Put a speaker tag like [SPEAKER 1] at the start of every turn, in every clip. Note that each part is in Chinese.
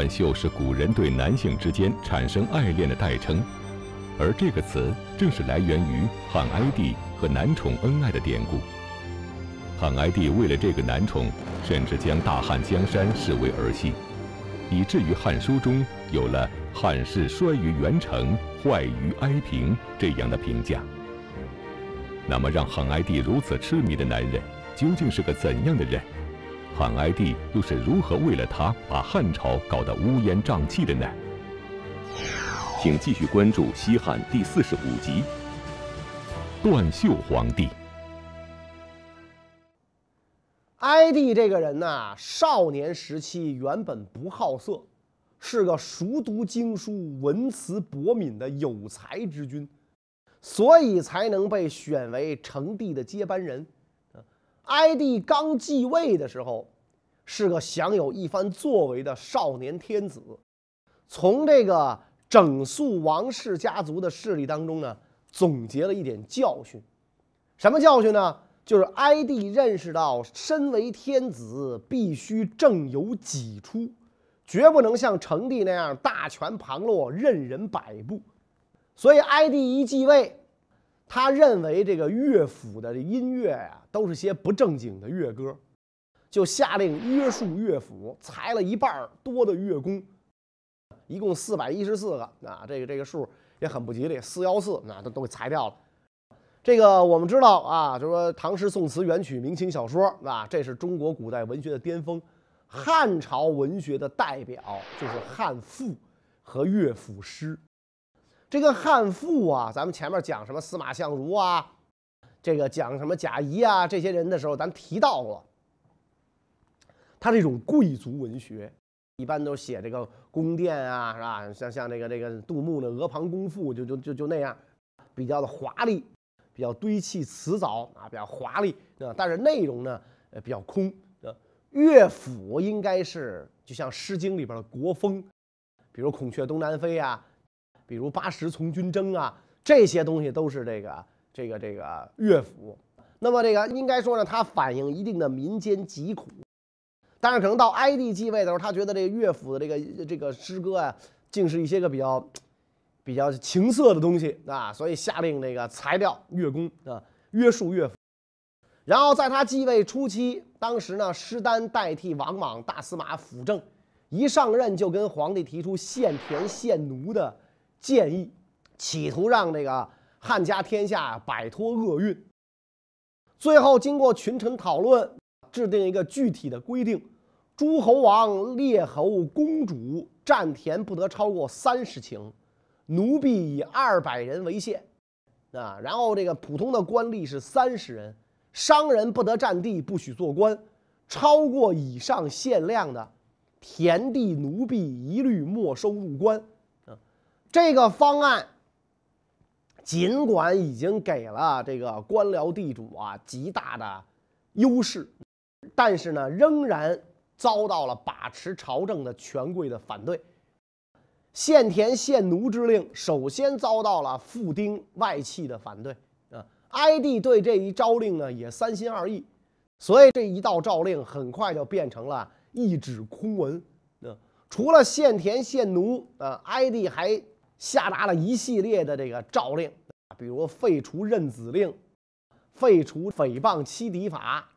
[SPEAKER 1] 断袖是古人对男性之间产生爱恋的代称，而这个词正是来源于汉哀帝和男宠恩爱的典故。汉哀帝为了这个男宠，甚至将大汉江山视为儿戏，以至于《汉书》中有了“汉室衰于元成，坏于哀平”这样的评价。那么，让汉哀帝如此痴迷的男人，究竟是个怎样的人？汉哀帝又是如何为了他把汉朝搞得乌烟瘴气的呢？请继续关注《西汉》第四十五集《断袖皇帝》。
[SPEAKER 2] 哀帝这个人呐，少年时期原本不好色，是个熟读经书、文辞博敏的有才之君，所以才能被选为成帝的接班人。哀帝刚继位的时候，是个享有一番作为的少年天子。从这个整肃王室家族的势力当中呢，总结了一点教训。什么教训呢？就是哀帝认识到，身为天子，必须正有己出，绝不能像成帝那样大权旁落，任人摆布。所以，哀帝一继位。他认为这个乐府的音乐呀，都是些不正经的乐歌，就下令约束乐府，裁了一半多的乐工，一共四百一十四个啊，这个这个数也很不吉利，四幺四那都都给裁掉了。这个我们知道啊，就说唐诗宋词元曲明清小说啊，这是中国古代文学的巅峰，汉朝文学的代表就是汉赋和乐府诗。这个汉赋啊，咱们前面讲什么司马相如啊，这个讲什么贾谊啊，这些人的时候，咱提到过。他这种贵族文学，一般都写这个宫殿啊，是吧？像像这个这个杜牧的《阿房宫赋》，就就就就那样，比较的华丽，比较堆砌辞藻啊，比较华丽啊。但是内容呢，呃，比较空。乐府应该是就像《诗经》里边的国风，比如“孔雀东南飞”啊。比如八十从军征啊，这些东西都是这个这个这个乐府。那么这个应该说呢，它反映一定的民间疾苦。但是可能到哀帝继位的时候，他觉得这个乐府的这个这个诗歌啊，竟是一些个比较比较情色的东西啊，所以下令那个裁掉乐工啊，约束乐府。然后在他继位初期，当时呢，施丹代替王莽大司马辅政，一上任就跟皇帝提出献田献奴的。建议，企图让这个汉家天下摆脱厄运。最后经过群臣讨论，制定一个具体的规定：诸侯王、列侯、公主占田不得超过三十顷，奴婢以二百人为限。啊，然后这个普通的官吏是三十人，商人不得占地，不许做官。超过以上限量的田地、奴婢一律没收入关。这个方案尽管已经给了这个官僚地主啊极大的优势，但是呢，仍然遭到了把持朝政的权贵的反对。献田献奴之令，首先遭到了富丁外戚的反对啊。哀帝对这一诏令呢也三心二意，所以这一道诏令很快就变成了一纸空文。啊，除了献田献奴啊，哀帝还。下达了一系列的这个诏令，比如废除认子令，废除诽谤欺敌法，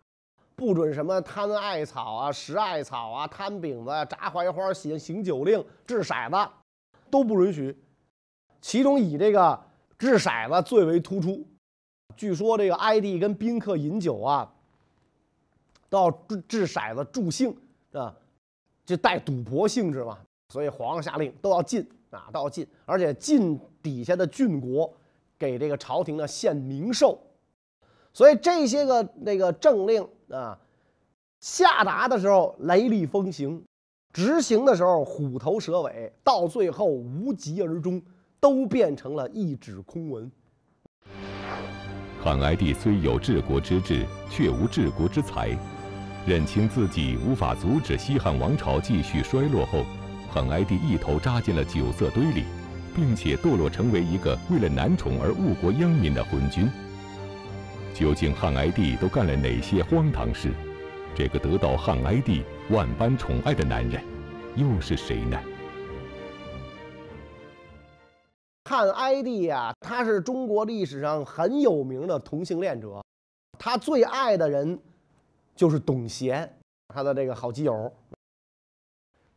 [SPEAKER 2] 不准什么贪艾草啊、食艾草啊、贪饼子、炸槐花、行行酒令、掷骰子，都不允许。其中以这个掷骰子最为突出。据说这个哀帝跟宾客饮酒啊，都要掷掷骰子助兴啊，就带赌博性质嘛。所以皇上下令都要禁。啊，到晋，而且晋底下的郡国给这个朝廷呢献名寿，所以这些个那个政令啊，下达的时候雷厉风行，执行的时候虎头蛇尾，到最后无疾而终，都变成了一纸空文。
[SPEAKER 1] 汉哀帝虽有治国之志，却无治国之才，认清自己无法阻止西汉王朝继续衰落后。汉哀帝一头扎进了酒色堆里，并且堕落成为一个为了男宠而误国殃民的昏君。究竟汉哀帝都干了哪些荒唐事？这个得到汉哀帝万般宠爱的男人，又是谁呢？
[SPEAKER 2] 汉哀帝呀，他是中国历史上很有名的同性恋者，他最爱的人就是董贤，他的这个好基友。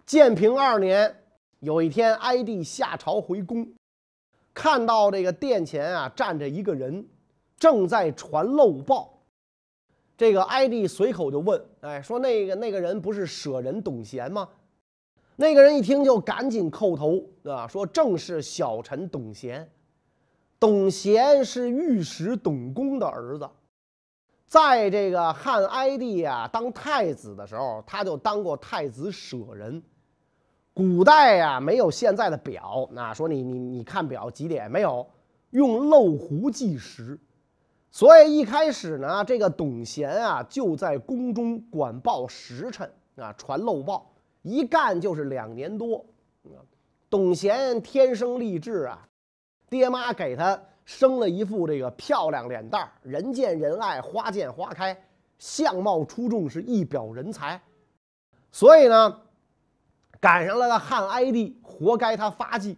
[SPEAKER 2] 建平二年，有一天，哀帝下朝回宫，看到这个殿前啊站着一个人，正在传漏报。这个哀帝随口就问：“哎，说那个那个人不是舍人董贤吗？”那个人一听就赶紧叩头，啊，说正是小臣董贤。董贤是御史董公的儿子，在这个汉哀帝啊当太子的时候，他就当过太子舍人。古代呀没有现在的表，那说你你你看表几点没有？用漏壶计时，所以一开始呢，这个董贤啊就在宫中管报时辰啊，传漏报。一干就是两年多，董贤天生丽质啊，爹妈给他生了一副这个漂亮脸蛋儿，人见人爱，花见花开，相貌出众，是一表人才。所以呢，赶上了个汉哀帝，活该他发迹。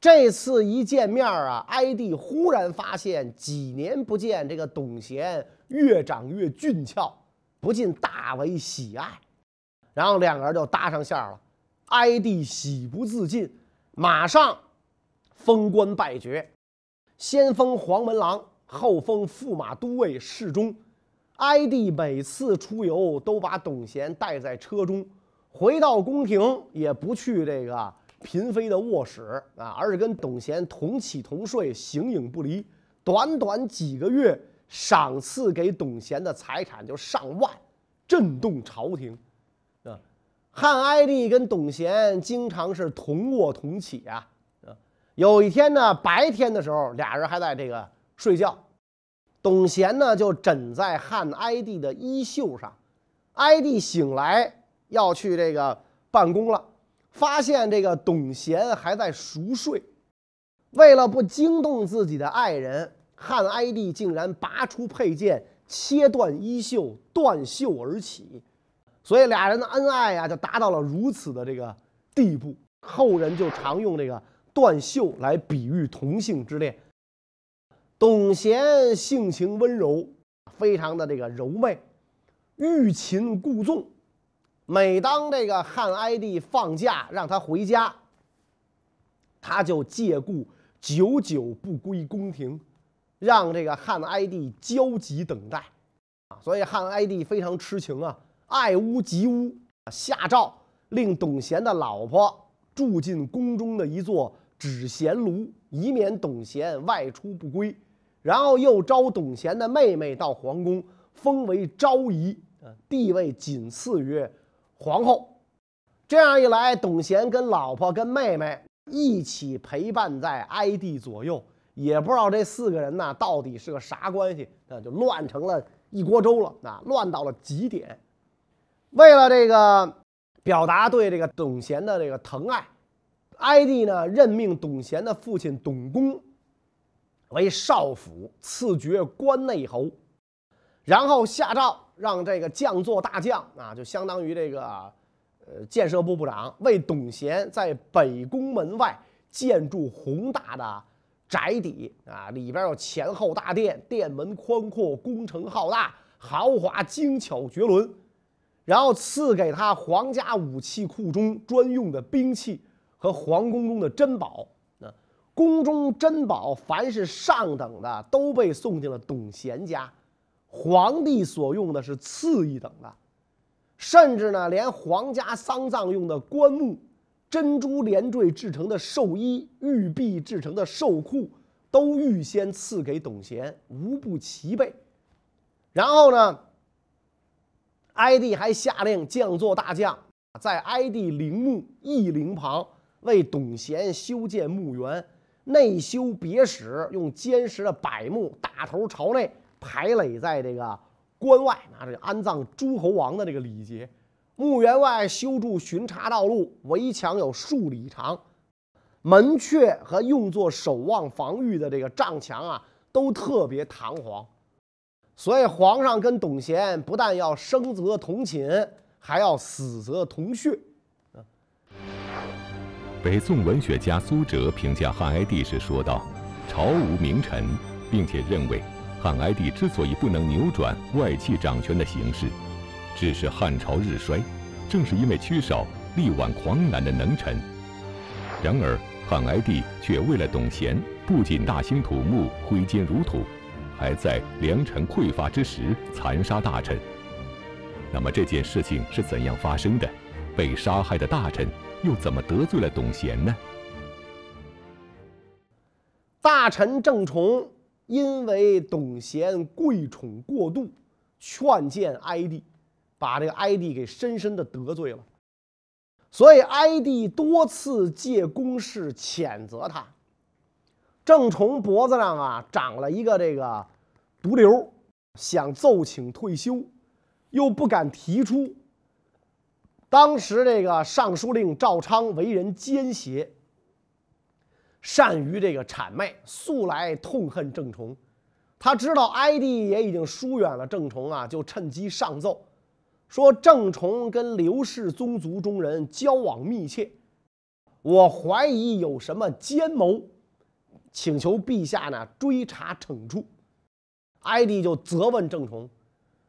[SPEAKER 2] 这次一见面啊，哀帝忽然发现几年不见，这个董贤越长越俊俏，不禁大为喜爱。然后两个人就搭上线了，哀帝喜不自禁，马上封官拜爵，先封黄门郎，后封驸马都尉、侍中。哀帝每次出游都把董贤带在车中，回到宫廷也不去这个嫔妃的卧室啊，而是跟董贤同起同睡，形影不离。短短几个月，赏赐给董贤的财产就上万，震动朝廷。啊汉哀帝跟董贤经常是同卧同起啊啊，有一天呢，白天的时候，俩人还在这个睡觉，董贤呢就枕在汉哀帝的衣袖上，哀帝醒来要去这个办公了，发现这个董贤还在熟睡，为了不惊动自己的爱人，汉哀帝竟然拔出佩剑，切断衣袖，断袖而起。所以俩人的恩爱呀，就达到了如此的这个地步。后人就常用这个断袖来比喻同性之恋。董贤性情温柔，非常的这个柔媚，欲擒故纵。每当这个汉哀帝放假让他回家，他就借故久久不归宫廷，让这个汉哀帝焦急等待。啊，所以汉哀帝非常痴情啊。爱屋及乌，下诏令董贤的老婆住进宫中的一座纸贤炉，以免董贤外出不归。然后又招董贤的妹妹到皇宫，封为昭仪，地位仅次于皇后。这样一来，董贤跟老婆跟妹妹一起陪伴在哀帝左右，也不知道这四个人呢到底是个啥关系，那就乱成了一锅粥了，那乱到了极点。为了这个表达对这个董贤的这个疼爱，哀帝呢任命董贤的父亲董公为少府，赐爵关内侯，然后下诏让这个将作大将啊，就相当于这个呃建设部部长，为董贤在北宫门外建筑宏大的宅邸啊，里边有前后大殿，殿门宽阔，工程浩大，豪华精巧绝伦。然后赐给他皇家武器库中专用的兵器和皇宫中的珍宝。那宫中珍宝凡是上等的都被送进了董贤家，皇帝所用的是次一等的，甚至呢，连皇家丧葬用的棺木、珍珠连缀制成的寿衣、玉璧制成的寿裤，都预先赐给董贤，无不齐备。然后呢？哀帝还下令将作大将，在哀帝陵墓义陵旁为董贤修建墓园，内修别室，用坚实的柏木大头朝内排垒在这个关外，拿着安葬诸侯王的这个礼节。墓园外修筑巡查道路，围墙有数里长，门阙和用作守望防御的这个帐墙啊，都特别堂皇。所以皇上跟董贤不但要生则同寝，还要死则同穴。
[SPEAKER 1] 北宋文学家苏辙评价汉哀帝时说道：“朝无名臣，并且认为汉哀帝之所以不能扭转外戚掌权的形势，致使汉朝日衰，正是因为缺少力挽狂澜的能臣。然而，汉哀帝却为了董贤，不仅大兴土木、挥金如土，还在良臣匮乏之时残杀大臣。那么这件事情是怎样发生的？被杀害的大臣又怎么得罪了董贤呢？
[SPEAKER 2] 大臣郑崇因为董贤贵宠过度，劝谏哀帝，把这个哀帝给深深的得罪了。所以哀帝多次借公事谴责他。郑崇脖子上啊长了一个这个毒瘤，想奏请退休，又不敢提出。当时这个尚书令赵昌为人奸邪，善于这个谄媚，素来痛恨郑崇。他知道哀帝也已经疏远了郑崇啊，就趁机上奏，说郑崇跟刘氏宗族中人交往密切，我怀疑有什么奸谋，请求陛下呢追查惩处。哀帝就责问郑崇。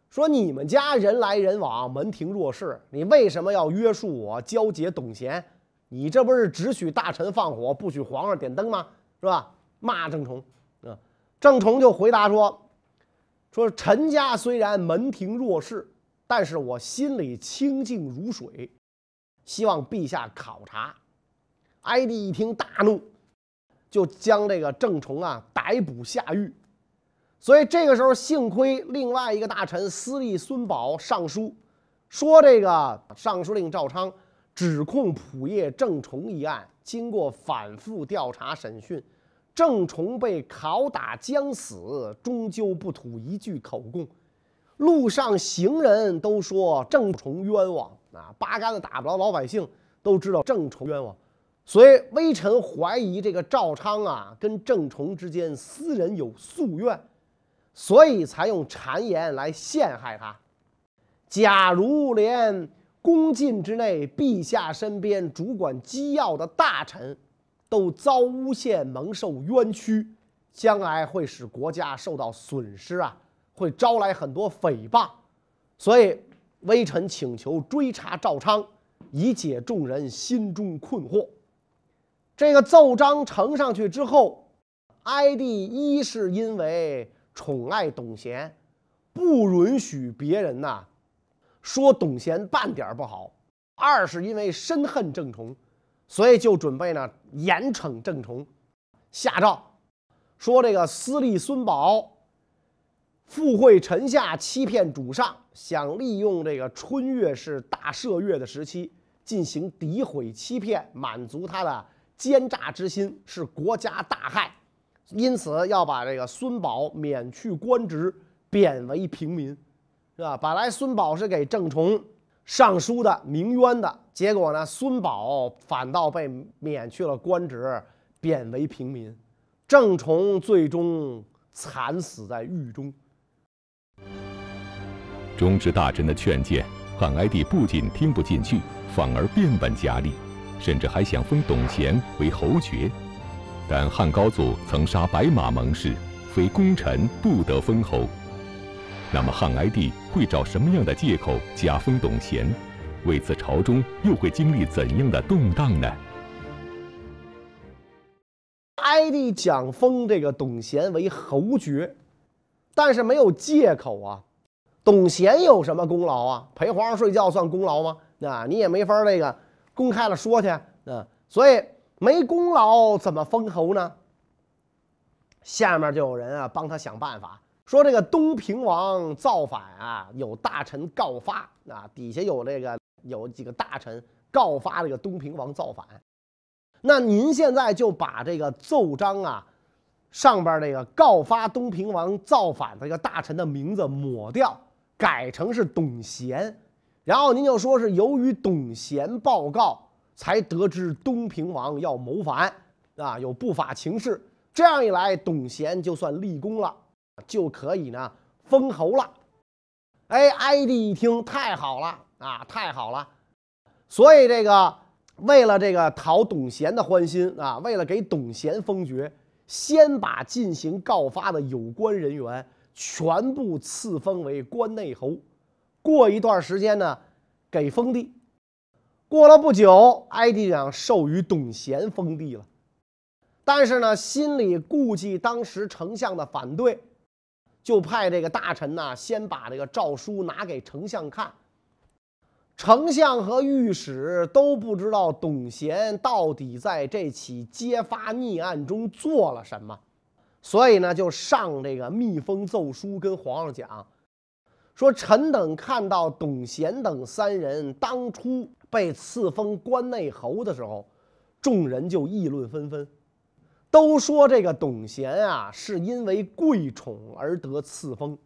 [SPEAKER 2] 说你们家人来人往，门庭若市，你为什么要约束我交结董贤？你这不是只许大臣放火，不许皇上点灯吗？是吧？骂郑崇啊！郑崇就回答说：“说陈家虽然门庭若市，但是我心里清净如水，希望陛下考察。”哀帝一听大怒，就将这个郑崇啊逮捕下狱。所以这个时候，幸亏另外一个大臣司隶孙宝上书，说这个尚书令赵昌指控仆射郑崇一案，经过反复调查审讯，郑崇被拷打将死，终究不吐一句口供。路上行人都说郑崇冤枉啊，八竿子打不着老百姓都知道郑崇冤枉，所以微臣怀疑这个赵昌啊，跟郑崇之间私人有宿怨。所以才用谗言来陷害他。假如连宫禁之内，陛下身边主管机要的大臣都遭诬陷，蒙受冤屈，将来会使国家受到损失啊，会招来很多诽谤。所以微臣请求追查赵昌，以解众人心中困惑。这个奏章呈上去之后，哀帝一是因为。宠爱董贤，不允许别人呐说董贤半点不好。二是因为深恨郑崇，所以就准备呢严惩郑崇，下诏说这个司隶孙宝附会臣下，欺骗主上，想利用这个春月是大赦月的时期进行诋毁欺骗，满足他的奸诈之心，是国家大害。因此要把这个孙宝免去官职，贬为平民，是吧？本来孙宝是给郑崇上书的，鸣冤的，结果呢，孙宝反倒被免去了官职，贬为平民，郑崇最终惨死在狱中。
[SPEAKER 1] 忠直大臣的劝谏，汉哀帝不仅听不进去，反而变本加厉，甚至还想封董贤为侯爵。但汉高祖曾杀白马盟誓，非功臣不得封侯。那么汉哀帝会找什么样的借口加封董贤？为此朝中又会经历怎样的动荡呢？
[SPEAKER 2] 哀帝想封这个董贤为侯爵，但是没有借口啊。董贤有什么功劳啊？陪皇上睡觉算功劳吗？啊，你也没法那个公开了说去啊。所以。没功劳怎么封侯呢？下面就有人啊帮他想办法，说这个东平王造反啊，有大臣告发啊，底下有这个有几个大臣告发这个东平王造反，那您现在就把这个奏章啊上边这个告发东平王造反的这个大臣的名字抹掉，改成是董贤，然后您就说是由于董贤报告。才得知东平王要谋反，啊，有不法情事。这样一来，董贤就算立功了，就可以呢封侯了。哎，哀帝一听，太好了啊，太好了！所以这个为了这个讨董贤的欢心啊，为了给董贤封爵，先把进行告发的有关人员全部赐封为关内侯。过一段时间呢，给封地。过了不久，哀帝想授予董贤封地了，但是呢，心里顾忌当时丞相的反对，就派这个大臣呢，先把这个诏书拿给丞相看。丞相和御史都不知道董贤到底在这起揭发逆案中做了什么，所以呢，就上这个密封奏书跟皇上讲，说臣等看到董贤等三人当初。被赐封关内侯的时候，众人就议论纷纷，都说这个董贤啊是因为贵宠而得赐封，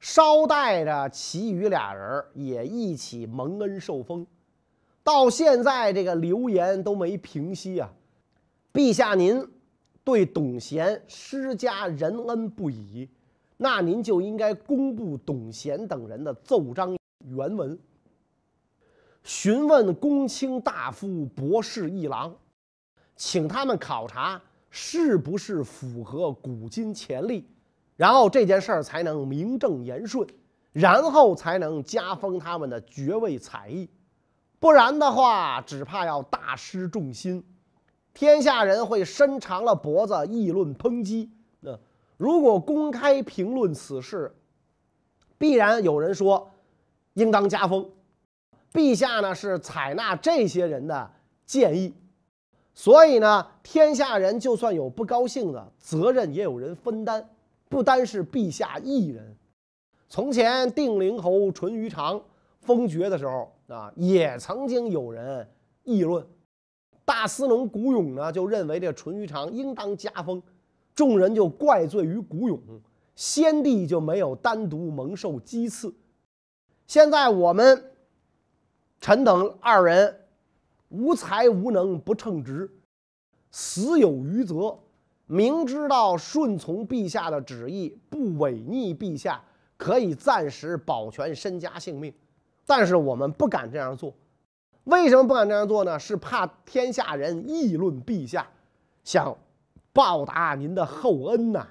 [SPEAKER 2] 捎带着其余俩人也一起蒙恩受封。到现在这个流言都没平息啊！陛下您对董贤施加仁恩不已，那您就应该公布董贤等人的奏章原文。询问公卿大夫、博士一郎，请他们考察是不是符合古今前例，然后这件事儿才能名正言顺，然后才能加封他们的爵位彩艺，不然的话，只怕要大失众心，天下人会伸长了脖子议论抨击。那如果公开评论此事，必然有人说应当加封。陛下呢是采纳这些人的建议，所以呢，天下人就算有不高兴的，责任也有人分担，不单是陛下一人。从前定陵侯淳于长封爵的时候啊，也曾经有人议论。大司农古勇呢就认为这淳于长应当加封，众人就怪罪于古勇，先帝就没有单独蒙受讥刺。现在我们。臣等二人无才无能，不称职，死有余责。明知道顺从陛下的旨意，不违逆陛下，可以暂时保全身家性命，但是我们不敢这样做。为什么不敢这样做呢？是怕天下人议论陛下，想报答您的厚恩呐。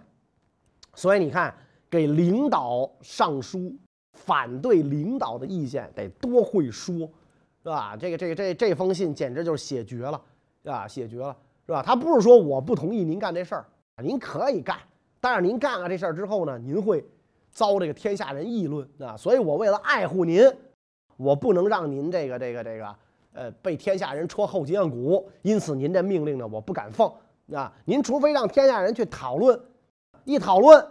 [SPEAKER 2] 所以你看，给领导上书。反对领导的意见得多会说，是吧？这个、这个、这这封信简直就是写绝了，啊，写绝了，是吧？他不是说我不同意您干这事儿，您可以干，但是您干了这事儿之后呢，您会遭这个天下人议论啊。所以我为了爱护您，我不能让您这个、这个、这个，呃，被天下人戳后脊梁骨。因此，您这命令呢，我不敢放啊。您除非让天下人去讨论，一讨论。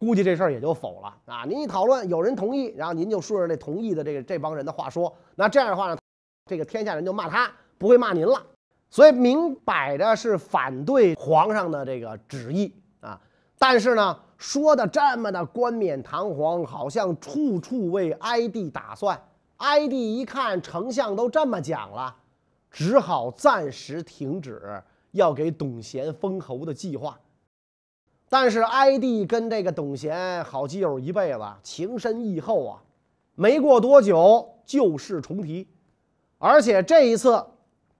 [SPEAKER 2] 估计这事儿也就否了啊！您一讨论，有人同意，然后您就顺着这同意的这个这帮人的话说，那这样的话呢，这个天下人就骂他，不会骂您了。所以明摆着是反对皇上的这个旨意啊！但是呢，说的这么的冠冕堂皇，好像处处为哀帝打算。哀帝一看丞相都这么讲了，只好暂时停止要给董贤封侯的计划。但是哀帝跟这个董贤好基友一辈子，情深义厚啊。没过多久，旧事重提，而且这一次，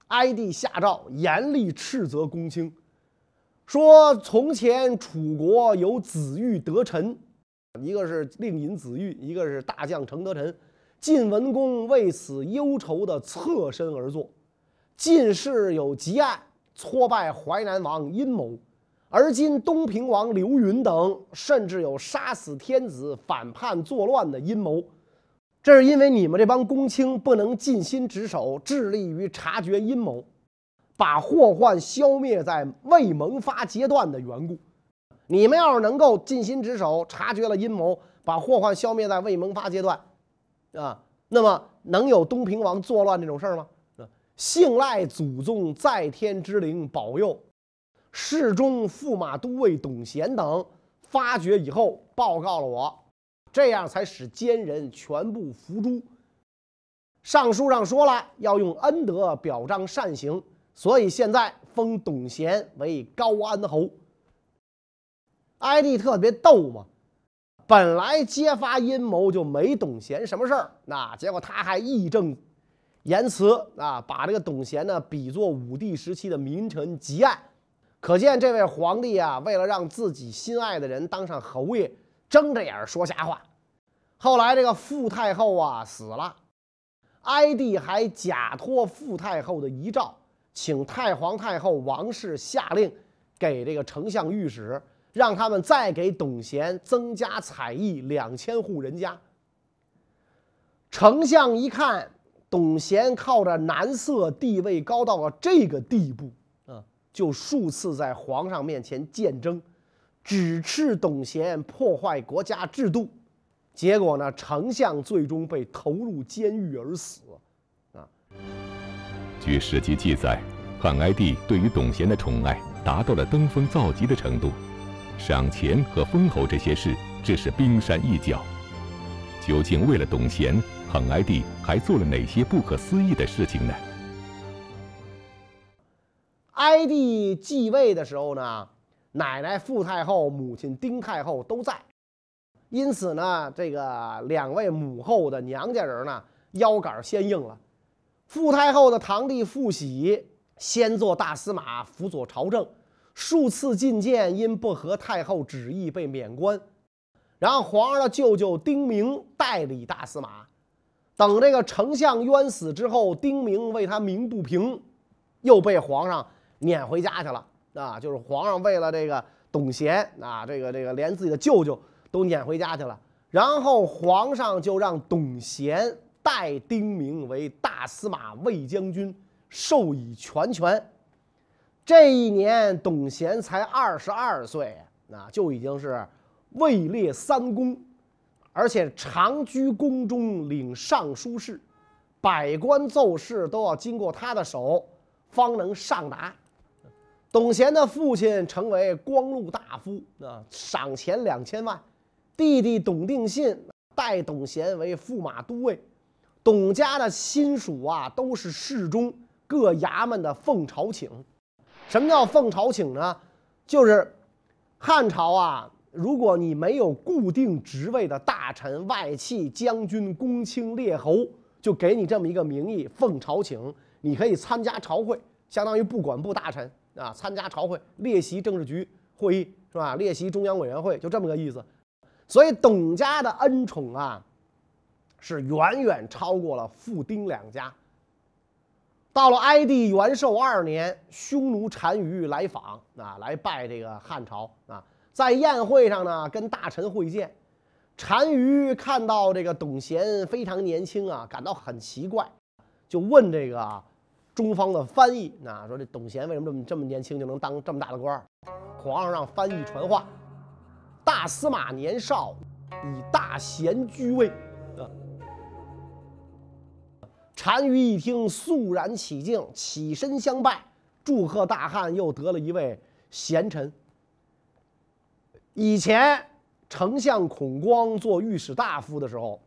[SPEAKER 2] 哀帝下诏严厉斥责公卿，说从前楚国有子玉得臣，一个是令尹子玉，一个是大将程德臣。晋文公为此忧愁的侧身而坐，晋士有积案，挫败淮南王阴谋。而今东平王刘云等甚至有杀死天子、反叛作乱的阴谋，这是因为你们这帮公卿不能尽心职守，致力于察觉阴谋，把祸患消灭在未萌发阶段的缘故。你们要是能够尽心职守，察觉了阴谋，把祸患消灭在未萌发阶段，啊，那么能有东平王作乱这种事儿吗？信赖祖宗在天之灵保佑。侍中、驸马都尉董贤等发觉以后，报告了我，这样才使奸人全部伏诛。上书上说了，要用恩德表彰善行，所以现在封董贤为高安侯。哀帝特别逗嘛，本来揭发阴谋就没董贤什么事儿，那结果他还义正言辞啊，把这个董贤呢比作武帝时期的名臣汲爱，可见这位皇帝啊，为了让自己心爱的人当上侯爷，睁着眼说瞎话。后来这个傅太后啊死了，哀帝还假托傅太后的遗诏，请太皇太后王氏下令给这个丞相御史，让他们再给董贤增加采邑两千户人家。丞相一看。董贤靠着男色地位高到了这个地步，就数次在皇上面前谏争，指斥董贤破坏国家制度。结果呢，丞相最终被投入监狱而死。啊，
[SPEAKER 1] 据史籍记载，汉哀帝对于董贤的宠爱达到了登峰造极的程度，赏钱和封侯这些事只是冰山一角。究竟为了董贤？汉哀帝还做了哪些不可思议的事情呢？
[SPEAKER 2] 哀帝继位的时候呢，奶奶傅太后、母亲丁太后都在，因此呢，这个两位母后的娘家人呢，腰杆先硬了。傅太后的堂弟傅喜先做大司马，辅佐朝政，数次进谏，因不合太后旨意被免官。然后皇上的舅舅丁明代理大司马。等这个丞相冤死之后，丁明为他鸣不平，又被皇上撵回家去了啊！就是皇上为了这个董贤啊，这个这个连自己的舅舅都撵回家去了。然后皇上就让董贤代丁明为大司马、卫将军，授以全权。这一年，董贤才二十二岁，啊就已经是位列三公。而且常居宫中领尚书事，百官奏事都要经过他的手，方能上达。董贤的父亲成为光禄大夫，啊，赏钱两千万。弟弟董定信代董贤为驸马都尉。董家的亲属啊，都是侍中，各衙门的奉朝请。什么叫奉朝请呢？就是汉朝啊。如果你没有固定职位的大臣、外戚、将军、公卿、列侯，就给你这么一个名义，奉朝请，你可以参加朝会，相当于不管部大臣啊，参加朝会，列席政治局会议，是吧？列席中央委员会，就这么个意思。所以董家的恩宠啊，是远远超过了傅丁两家。到了哀帝元寿二年，匈奴单于来访啊，来拜这个汉朝啊。在宴会上呢，跟大臣会见，单于看到这个董贤非常年轻啊，感到很奇怪，就问这个中方的翻译，那说这董贤为什么这么这么年轻就能当这么大的官？皇上让翻译传话：大司马年少，以大贤居位。单于一听，肃然起敬，起身相拜，祝贺大汉又得了一位贤臣。以前，丞相孔光做御史大夫的时候，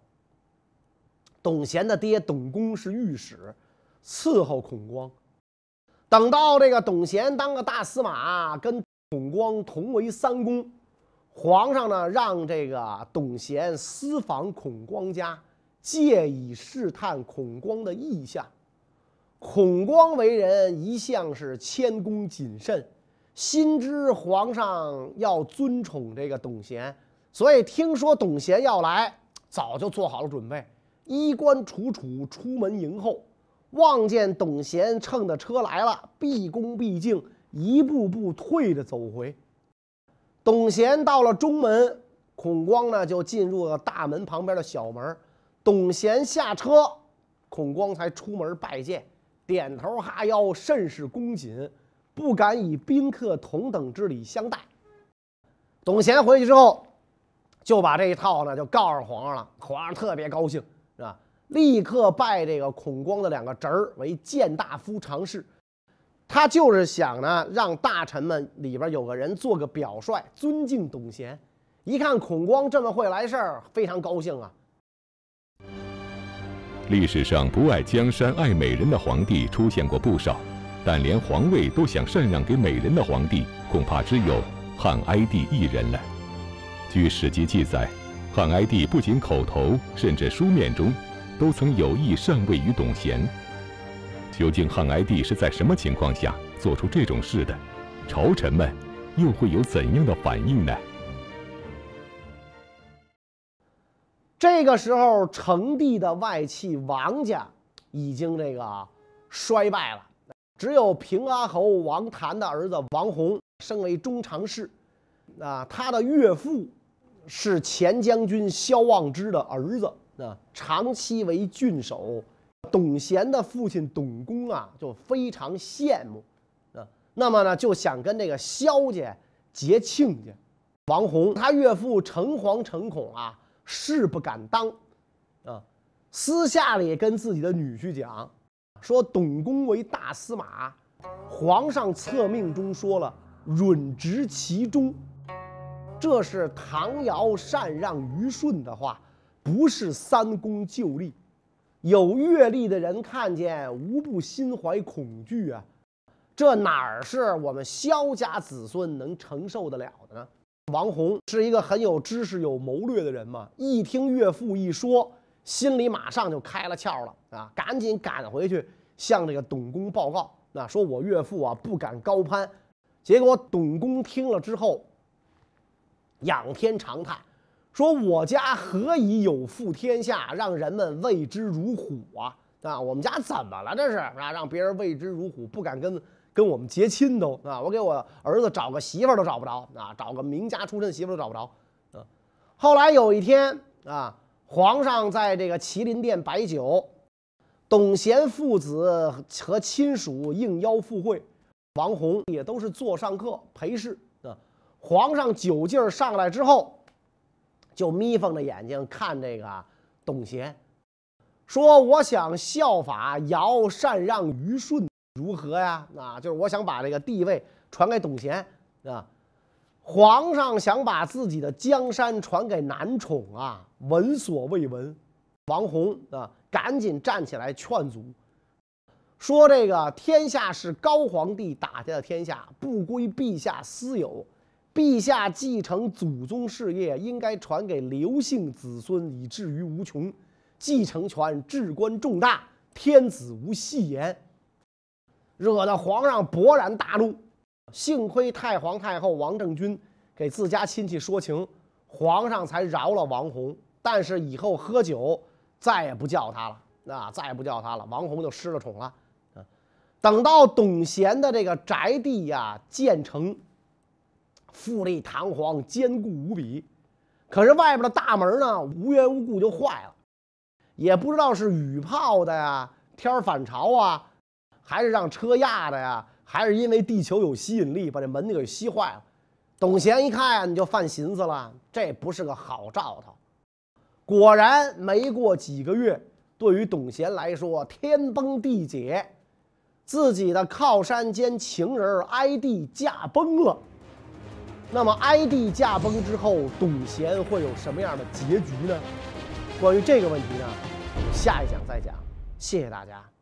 [SPEAKER 2] 董贤的爹董公是御史，伺候孔光。等到这个董贤当个大司马，跟孔光同为三公，皇上呢让这个董贤私访孔光家，借以试探孔光的意向。孔光为人一向是谦恭谨慎。心知皇上要尊宠这个董贤，所以听说董贤要来，早就做好了准备，衣冠楚楚出门迎候。望见董贤乘的车来了，毕恭毕敬，一步步退着走回。董贤到了中门，孔光呢就进入了大门旁边的小门。董贤下车，孔光才出门拜见，点头哈腰，甚是恭谨。不敢以宾客同等之礼相待。董贤回去之后，就把这一套呢就告诉皇上了。皇上特别高兴，立刻拜这个孔光的两个侄儿为谏大夫常侍。他就是想呢，让大臣们里边有个人做个表率，尊敬董贤。一看孔光这么会来事儿，非常高兴啊。
[SPEAKER 1] 历史上不爱江山爱美人的皇帝出现过不少。但连皇位都想禅让给美人的皇帝，恐怕只有汉哀帝一人了。据史籍记载，汉哀帝不仅口头，甚至书面中，都曾有意禅位于董贤，究竟汉哀帝是在什么情况下做出这种事的？朝臣们又会有怎样的反应呢？
[SPEAKER 2] 这个时候，成帝的外戚王家已经这个衰败了，只有平阿侯王谭的儿子王弘升为中常侍。啊，他的岳父是前将军萧望之的儿子，那，长期为郡守。董贤的父亲董公啊，就非常羡慕，啊，那么呢，就想跟这个萧家结亲家。王弘他岳父诚惶诚恐啊。誓不敢当，啊，私下里跟自己的女婿讲，说董公为大司马，皇上册命中说了允执其中，这是唐尧禅让虞舜的话，不是三公就立。有阅历的人看见，无不心怀恐惧啊，这哪儿是我们萧家子孙能承受得了的呢？王弘是一个很有知识、有谋略的人嘛，一听岳父一说，心里马上就开了窍了啊，赶紧赶回去向这个董公报告，那说我岳父啊不敢高攀。结果董公听了之后，仰天长叹，说我家何以有负天下，让人们畏之如虎啊？啊，我们家怎么了？这是啊，让别人畏之如虎，不敢跟。跟我们结亲都啊，我给我儿子找个媳妇儿都找不着啊，找个名家出身媳妇儿都找不着啊。后来有一天啊，皇上在这个麒麟殿摆酒，董贤父子和亲属应邀赴会，王弘也都是座上客陪侍啊。皇上酒劲儿上来之后，就眯缝着眼睛看这个董贤，说：“我想效法尧禅让虞舜。”如何呀？啊，就是我想把这个地位传给董贤啊。皇上想把自己的江山传给男宠啊，闻所未闻。王弘啊，赶紧站起来劝阻，说：“这个天下是高皇帝打下的天下，不归陛下私有。陛下继承祖宗事业，应该传给刘姓子孙，以至于无穷。继承权至关重大，天子无戏言。”惹得皇上勃然大怒，幸亏太皇太后王政君给自家亲戚说情，皇上才饶了王弘。但是以后喝酒再也不叫他了，啊，再也不叫他了，王弘就失了宠了。等到董贤的这个宅地呀建成，富丽堂皇，坚固无比，可是外边的大门呢无缘无故就坏了，也不知道是雨泡的呀，天反潮啊。还是让车压的呀？还是因为地球有吸引力，把这门给吸坏了？董贤一看，你就犯寻思了，这不是个好兆头。果然，没过几个月，对于董贤来说，天崩地解，自己的靠山兼情人哀帝驾崩了。那么，哀帝驾崩之后，董贤会有什么样的结局呢？关于这个问题呢，下一讲再讲。谢谢大家。